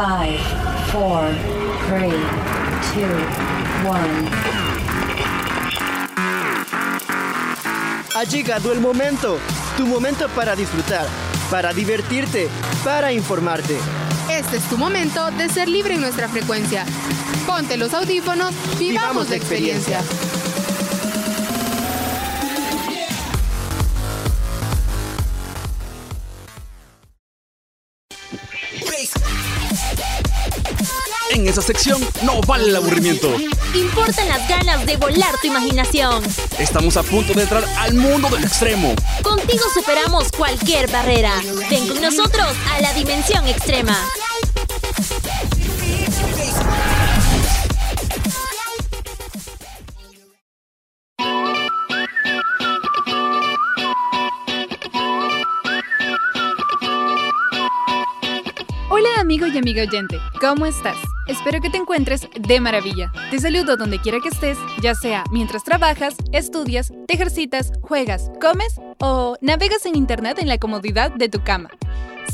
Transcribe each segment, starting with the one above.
5, 4, 3, 2, 1. Ha llegado el momento, tu momento para disfrutar, para divertirte, para informarte. Este es tu momento de ser libre en nuestra frecuencia. Ponte los audífonos, vivamos, la experiencia. En esa sección no vale el aburrimiento. Importan las ganas de volar tu imaginación. Estamos a punto de entrar al mundo del extremo. Contigo superamos cualquier barrera. Ven con nosotros a la dimensión extrema. Hola amigo y amiga oyente, ¿cómo estás? Espero que te encuentres de maravilla. Te saludo donde quiera que estés, ya sea mientras trabajas, estudias, te ejercitas, juegas, comes o navegas en internet en la comodidad de tu cama.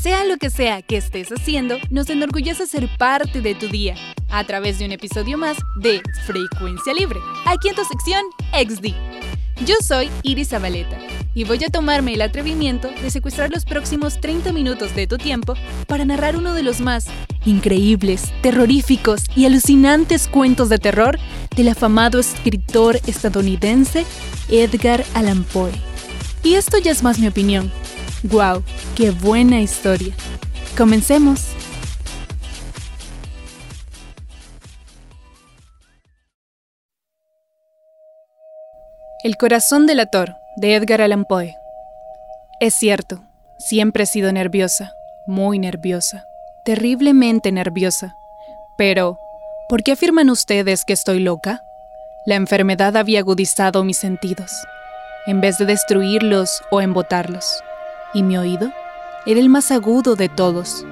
Sea lo que sea que estés haciendo, nos enorgullece ser parte de tu día a través de un episodio más de Frecuencia Libre, aquí en tu sección XD. Yo soy Iris Zabaleta y voy a tomarme el atrevimiento de secuestrar los próximos 30 minutos de tu tiempo para narrar uno de los más increíbles, terroríficos y alucinantes cuentos de terror del afamado escritor estadounidense Edgar Allan Poe. Y esto ya es más mi opinión. ¡Wow! ¡Qué buena historia! Comencemos. El corazón delator de Edgar Allan Poe. Es cierto, siempre he sido nerviosa, muy nerviosa, terriblemente nerviosa. Pero, ¿por qué afirman ustedes que estoy loca? La enfermedad había agudizado mis sentidos, en vez de destruirlos o embotarlos. Y mi oído era el más agudo de todos.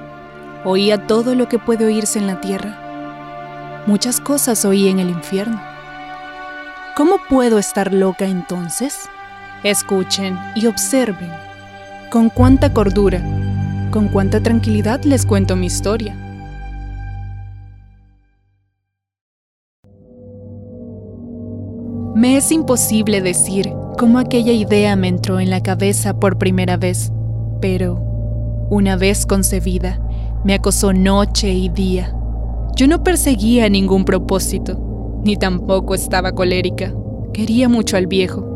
Oía todo lo que puede oírse en la tierra. Muchas cosas oí en el infierno. ¿Cómo puedo estar loca entonces? Escuchen y observen. Con cuánta cordura, con cuánta tranquilidad les cuento mi historia. Me es imposible decir cómo aquella idea me entró en la cabeza por primera vez, pero, una vez concebida, me acosó noche y día. Yo no perseguía ningún propósito, ni tampoco estaba colérica. Quería mucho al viejo.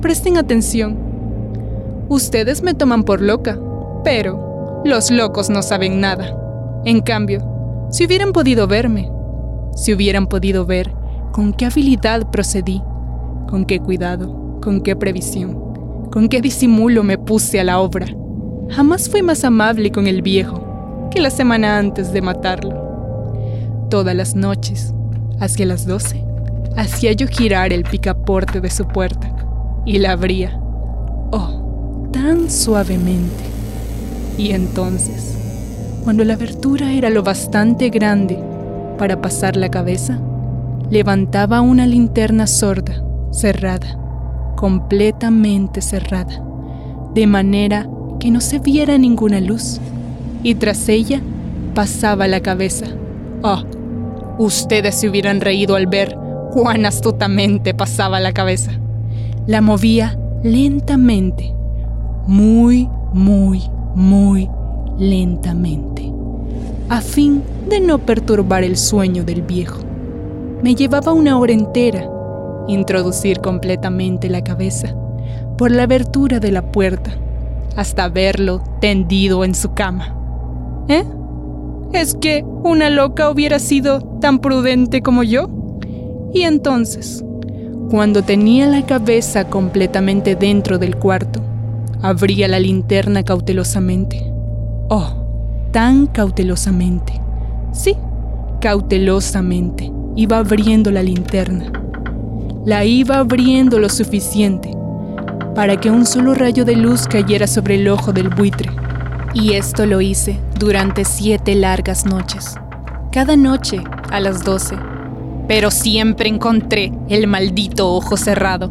Presten atención. Ustedes me toman por loca, pero los locos no saben nada. En cambio, si hubieran podido verme, si hubieran podido ver con qué habilidad procedí, con qué cuidado, con qué previsión, con qué disimulo me puse a la obra. Jamás fui más amable con el viejo que la semana antes de matarlo. Todas las noches, hacia las doce, hacía yo girar el picaporte de su puerta y la abría. Oh, tan suavemente. Y entonces, cuando la abertura era lo bastante grande para pasar la cabeza, levantaba una linterna sorda, cerrada, completamente cerrada, de manera que no se viera ninguna luz, y tras ella pasaba la cabeza. Oh, ustedes se hubieran reído al ver cuán astutamente pasaba la cabeza. La movía lentamente, muy, muy, muy lentamente, a fin de no perturbar el sueño del viejo. Me llevaba una hora entera introducir completamente la cabeza por la abertura de la puerta hasta verlo tendido en su cama. ¿Eh? ¿Es que una loca hubiera sido tan prudente como yo? Y entonces, cuando tenía la cabeza completamente dentro del cuarto, abría la linterna cautelosamente. Oh, tan cautelosamente. Sí, Cautelosamente iba abriendo la linterna. La iba abriendo lo suficiente para que un solo rayo de luz cayera sobre el ojo del buitre. Y esto lo hice durante siete largas noches. Cada noche a las doce. Pero siempre encontré el maldito ojo cerrado.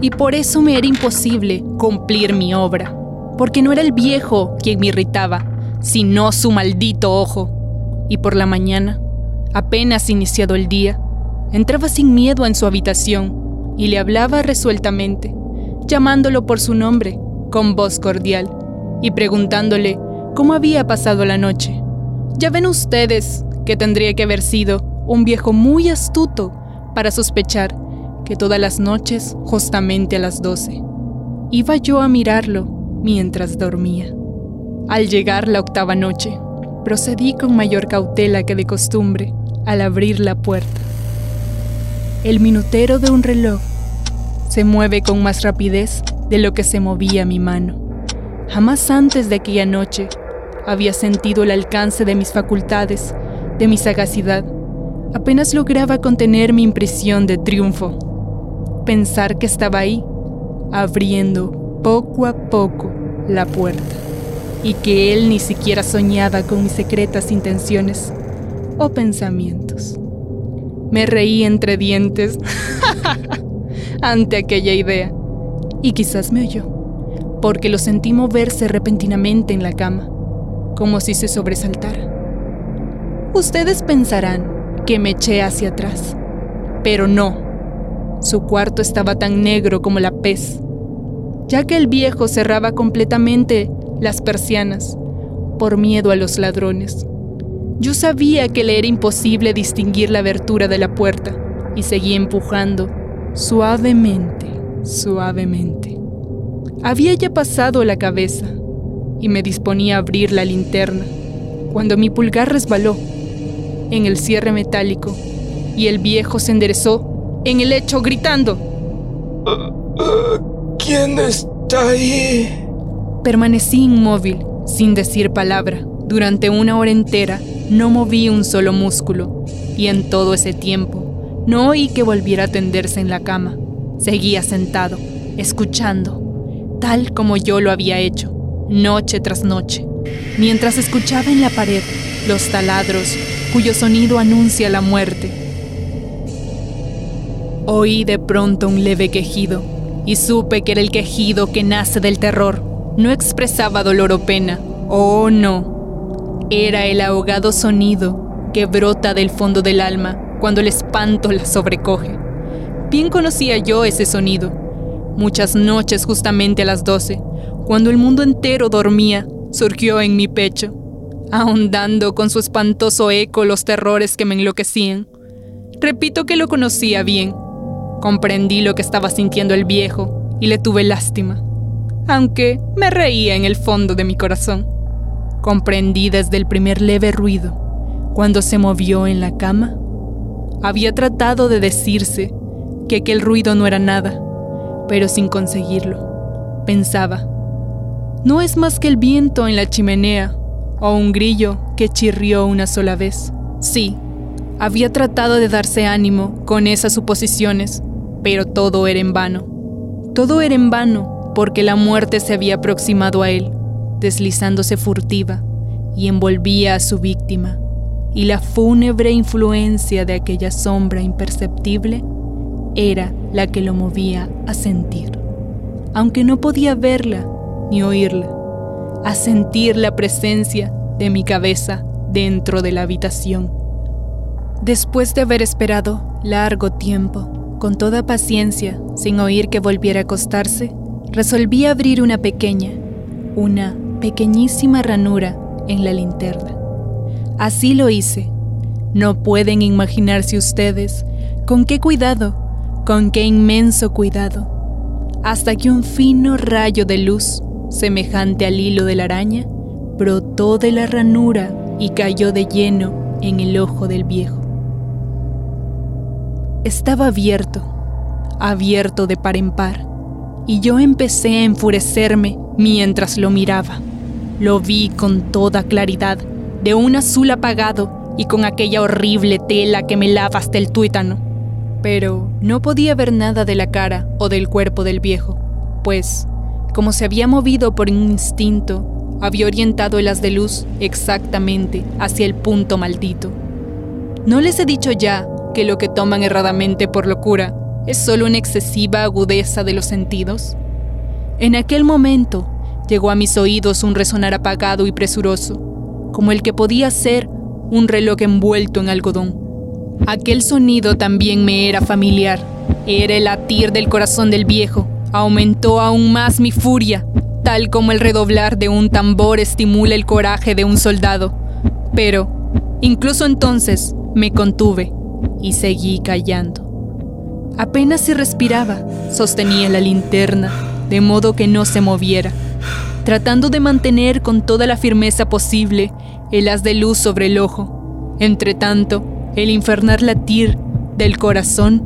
Y por eso me era imposible cumplir mi obra. Porque no era el viejo quien me irritaba, sino su maldito ojo. Y por la mañana, apenas iniciado el día, entraba sin miedo en su habitación y le hablaba resueltamente llamándolo por su nombre, con voz cordial, y preguntándole cómo había pasado la noche. Ya ven ustedes que tendría que haber sido un viejo muy astuto para sospechar que todas las noches, justamente a las doce, iba yo a mirarlo mientras dormía. Al llegar la octava noche, procedí con mayor cautela que de costumbre al abrir la puerta. El minutero de un reloj se mueve con más rapidez de lo que se movía mi mano. Jamás antes de aquella noche había sentido el alcance de mis facultades, de mi sagacidad. Apenas lograba contener mi impresión de triunfo. Pensar que estaba ahí, abriendo poco a poco la puerta, y que él ni siquiera soñaba con mis secretas intenciones o pensamientos. Me reí entre dientes. ante aquella idea, y quizás me oyó, porque lo sentí moverse repentinamente en la cama, como si se sobresaltara. Ustedes pensarán que me eché hacia atrás, pero no. Su cuarto estaba tan negro como la pez, ya que el viejo cerraba completamente las persianas por miedo a los ladrones. Yo sabía que le era imposible distinguir la abertura de la puerta y seguí empujando Suavemente, suavemente. Había ya pasado la cabeza y me disponía a abrir la linterna cuando mi pulgar resbaló en el cierre metálico y el viejo se enderezó en el lecho gritando. ¿Quién está ahí? Permanecí inmóvil, sin decir palabra. Durante una hora entera no moví un solo músculo y en todo ese tiempo no oí que volviera a tenderse en la cama. Seguía sentado, escuchando, tal como yo lo había hecho, noche tras noche, mientras escuchaba en la pared los taladros cuyo sonido anuncia la muerte. Oí de pronto un leve quejido y supe que era el quejido que nace del terror. No expresaba dolor o pena. Oh, no. Era el ahogado sonido que brota del fondo del alma cuando el espanto la sobrecoge. Bien conocía yo ese sonido. Muchas noches justamente a las doce, cuando el mundo entero dormía, surgió en mi pecho, ahondando con su espantoso eco los terrores que me enloquecían. Repito que lo conocía bien. Comprendí lo que estaba sintiendo el viejo y le tuve lástima, aunque me reía en el fondo de mi corazón. Comprendí desde el primer leve ruido, cuando se movió en la cama había tratado de decirse que aquel ruido no era nada, pero sin conseguirlo. Pensaba, no es más que el viento en la chimenea o un grillo que chirrió una sola vez. Sí, había tratado de darse ánimo con esas suposiciones, pero todo era en vano. Todo era en vano porque la muerte se había aproximado a él, deslizándose furtiva, y envolvía a su víctima y la fúnebre influencia de aquella sombra imperceptible era la que lo movía a sentir, aunque no podía verla ni oírla, a sentir la presencia de mi cabeza dentro de la habitación. Después de haber esperado largo tiempo, con toda paciencia, sin oír que volviera a acostarse, resolví abrir una pequeña, una pequeñísima ranura en la linterna. Así lo hice. No pueden imaginarse ustedes con qué cuidado, con qué inmenso cuidado, hasta que un fino rayo de luz, semejante al hilo de la araña, brotó de la ranura y cayó de lleno en el ojo del viejo. Estaba abierto, abierto de par en par, y yo empecé a enfurecerme mientras lo miraba. Lo vi con toda claridad de un azul apagado y con aquella horrible tela que me lava hasta el tuétano. Pero no podía ver nada de la cara o del cuerpo del viejo, pues, como se había movido por un instinto, había orientado el haz de luz exactamente hacia el punto maldito. ¿No les he dicho ya que lo que toman erradamente por locura es solo una excesiva agudeza de los sentidos? En aquel momento llegó a mis oídos un resonar apagado y presuroso, como el que podía ser un reloj envuelto en algodón. Aquel sonido también me era familiar. Era el latir del corazón del viejo. Aumentó aún más mi furia, tal como el redoblar de un tambor estimula el coraje de un soldado. Pero, incluso entonces, me contuve y seguí callando. Apenas si respiraba, sostenía la linterna, de modo que no se moviera, tratando de mantener con toda la firmeza posible el haz de luz sobre el ojo. Entretanto, el infernal latir del corazón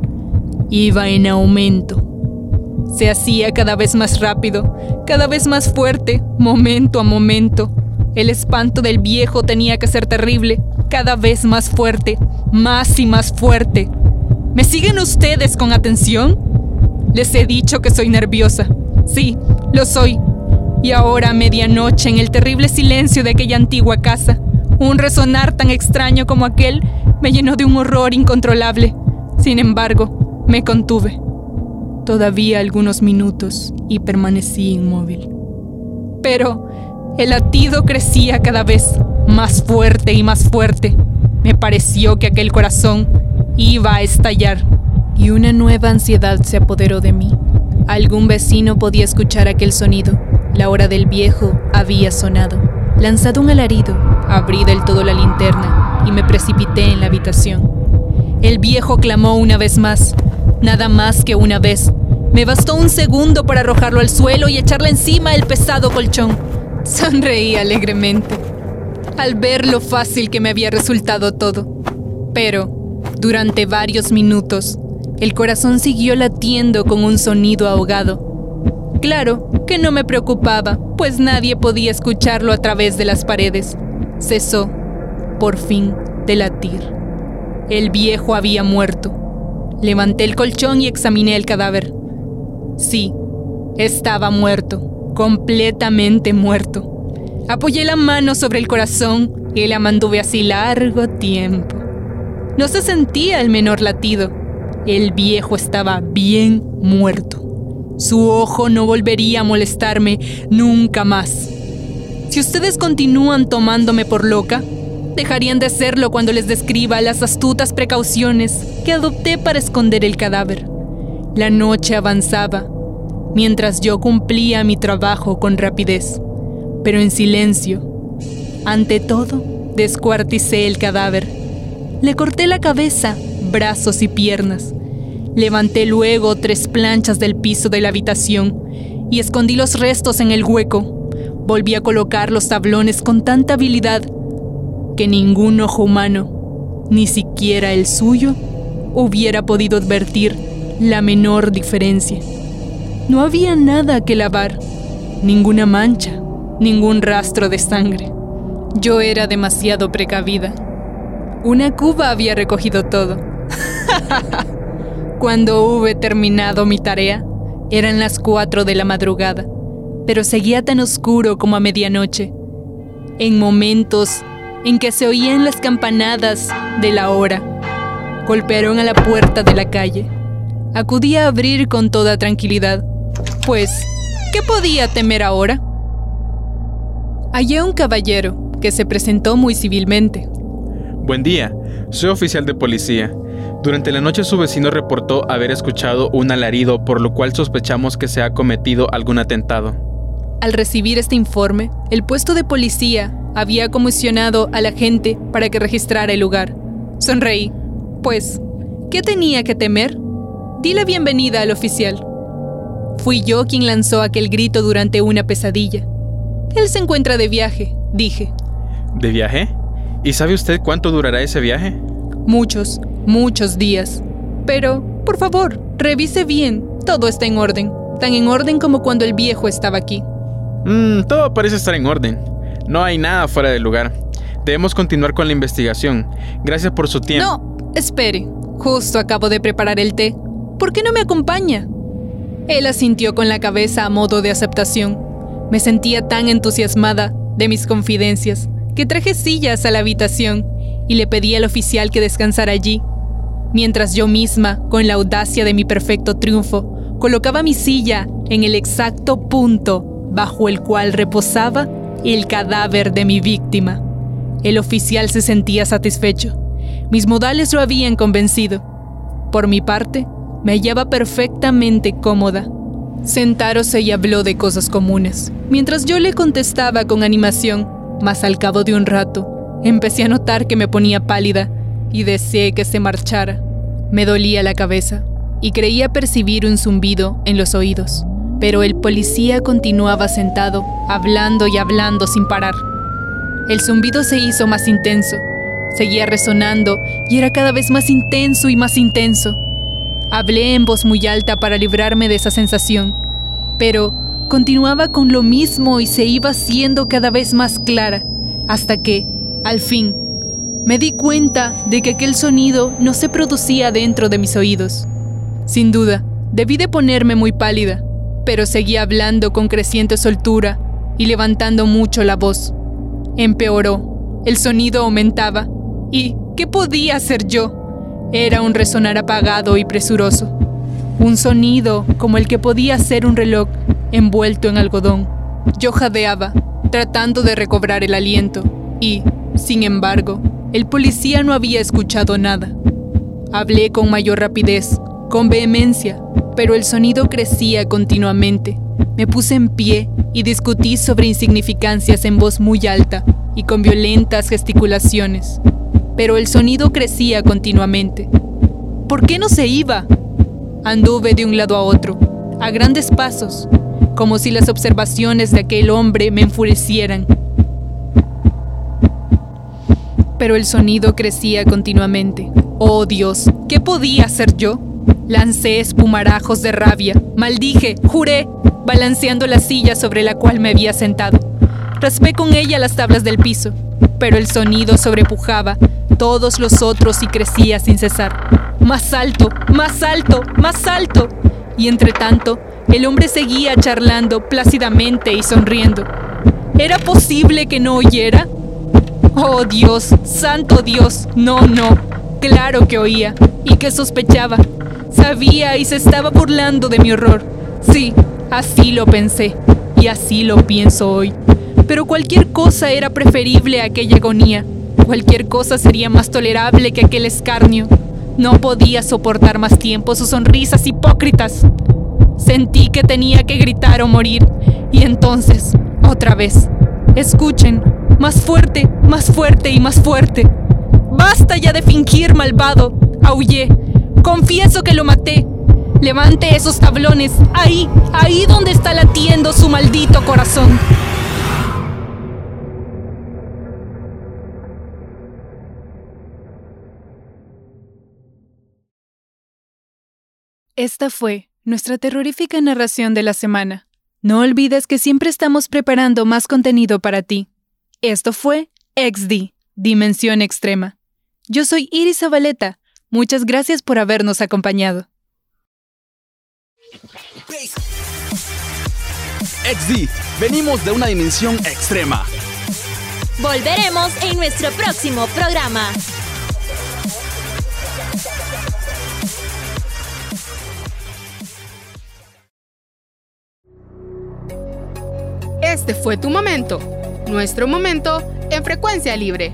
iba en aumento. Se hacía cada vez más rápido, cada vez más fuerte, momento a momento. El espanto del viejo tenía que ser terrible, cada vez más fuerte, más y más fuerte. ¿Me siguen ustedes con atención? Les he dicho que soy nerviosa. Sí, lo soy. Y ahora a medianoche, en el terrible silencio de aquella antigua casa, un resonar tan extraño como aquel me llenó de un horror incontrolable. Sin embargo, me contuve. Todavía algunos minutos y permanecí inmóvil. Pero el latido crecía cada vez más fuerte y más fuerte. Me pareció que aquel corazón iba a estallar y una nueva ansiedad se apoderó de mí. Algún vecino podía escuchar aquel sonido. La hora del viejo había sonado. Lanzado un alarido, abrí del todo la linterna y me precipité en la habitación. El viejo clamó una vez más, nada más que una vez. Me bastó un segundo para arrojarlo al suelo y echarle encima el pesado colchón. Sonreí alegremente al ver lo fácil que me había resultado todo. Pero, durante varios minutos, el corazón siguió latiendo con un sonido ahogado. Claro que no me preocupaba, pues nadie podía escucharlo a través de las paredes. Cesó, por fin, de latir. El viejo había muerto. Levanté el colchón y examiné el cadáver. Sí, estaba muerto, completamente muerto. Apoyé la mano sobre el corazón y la mantuve así largo tiempo. No se sentía el menor latido. El viejo estaba bien muerto. Su ojo no volvería a molestarme nunca más. Si ustedes continúan tomándome por loca, dejarían de hacerlo cuando les describa las astutas precauciones que adopté para esconder el cadáver. La noche avanzaba, mientras yo cumplía mi trabajo con rapidez pero en silencio. Ante todo, descuarticé el cadáver. Le corté la cabeza, brazos y piernas. Levanté luego tres planchas del piso de la habitación y escondí los restos en el hueco. Volví a colocar los tablones con tanta habilidad que ningún ojo humano, ni siquiera el suyo, hubiera podido advertir la menor diferencia. No había nada que lavar, ninguna mancha, ningún rastro de sangre. Yo era demasiado precavida. Una cuba había recogido todo. Cuando hube terminado mi tarea, eran las cuatro de la madrugada, pero seguía tan oscuro como a medianoche. En momentos en que se oían las campanadas de la hora, golpearon a la puerta de la calle. Acudí a abrir con toda tranquilidad, pues, ¿qué podía temer ahora? Hallé un caballero que se presentó muy civilmente. Buen día, soy oficial de policía. Durante la noche su vecino reportó haber escuchado un alarido, por lo cual sospechamos que se ha cometido algún atentado. Al recibir este informe, el puesto de policía había comisionado a la gente para que registrara el lugar. Sonreí. Pues, ¿qué tenía que temer? Di la bienvenida al oficial. Fui yo quien lanzó aquel grito durante una pesadilla. Él se encuentra de viaje, dije. ¿De viaje? ¿Y sabe usted cuánto durará ese viaje? Muchos, muchos días. Pero, por favor, revise bien. Todo está en orden. Tan en orden como cuando el viejo estaba aquí. Mmm, todo parece estar en orden. No hay nada fuera del lugar. Debemos continuar con la investigación. Gracias por su tiempo. No, espere. Justo acabo de preparar el té. ¿Por qué no me acompaña? Él asintió con la cabeza a modo de aceptación. Me sentía tan entusiasmada de mis confidencias que traje sillas a la habitación y le pedí al oficial que descansara allí, mientras yo misma, con la audacia de mi perfecto triunfo, colocaba mi silla en el exacto punto bajo el cual reposaba el cadáver de mi víctima. El oficial se sentía satisfecho. Mis modales lo habían convencido. Por mi parte, me hallaba perfectamente cómoda. Sentáronse y habló de cosas comunes, mientras yo le contestaba con animación, mas al cabo de un rato, empecé a notar que me ponía pálida y deseé que se marchara. Me dolía la cabeza y creía percibir un zumbido en los oídos, pero el policía continuaba sentado, hablando y hablando sin parar. El zumbido se hizo más intenso, seguía resonando y era cada vez más intenso y más intenso. Hablé en voz muy alta para librarme de esa sensación, pero continuaba con lo mismo y se iba haciendo cada vez más clara, hasta que, al fin, me di cuenta de que aquel sonido no se producía dentro de mis oídos. Sin duda, debí de ponerme muy pálida, pero seguía hablando con creciente soltura y levantando mucho la voz. Empeoró, el sonido aumentaba, y ¿qué podía hacer yo? Era un resonar apagado y presuroso, un sonido como el que podía ser un reloj envuelto en algodón. Yo jadeaba, tratando de recobrar el aliento, y, sin embargo, el policía no había escuchado nada. Hablé con mayor rapidez, con vehemencia, pero el sonido crecía continuamente. Me puse en pie y discutí sobre insignificancias en voz muy alta y con violentas gesticulaciones pero el sonido crecía continuamente. ¿Por qué no se iba? Anduve de un lado a otro, a grandes pasos, como si las observaciones de aquel hombre me enfurecieran. Pero el sonido crecía continuamente. Oh Dios, ¿qué podía hacer yo? Lancé espumarajos de rabia, maldije, juré, balanceando la silla sobre la cual me había sentado. Raspé con ella las tablas del piso, pero el sonido sobrepujaba todos los otros y crecía sin cesar. Más alto, más alto, más alto. Y entre tanto, el hombre seguía charlando plácidamente y sonriendo. ¿Era posible que no oyera? Oh Dios, santo Dios, no, no. Claro que oía y que sospechaba. Sabía y se estaba burlando de mi horror. Sí, así lo pensé y así lo pienso hoy. Pero cualquier cosa era preferible a aquella agonía. Cualquier cosa sería más tolerable que aquel escarnio. No podía soportar más tiempo sus sonrisas hipócritas. Sentí que tenía que gritar o morir. Y entonces, otra vez, escuchen, más fuerte, más fuerte y más fuerte. Basta ya de fingir, malvado. Aullé. Confieso que lo maté. Levante esos tablones. Ahí, ahí donde está latiendo su maldito corazón. Esta fue nuestra terrorífica narración de la semana. No olvides que siempre estamos preparando más contenido para ti. Esto fue XD, Dimensión Extrema. Yo soy Iris Zabaleta. Muchas gracias por habernos acompañado. XD, venimos de una dimensión extrema. Volveremos en nuestro próximo programa. Este fue tu momento, nuestro momento en frecuencia libre.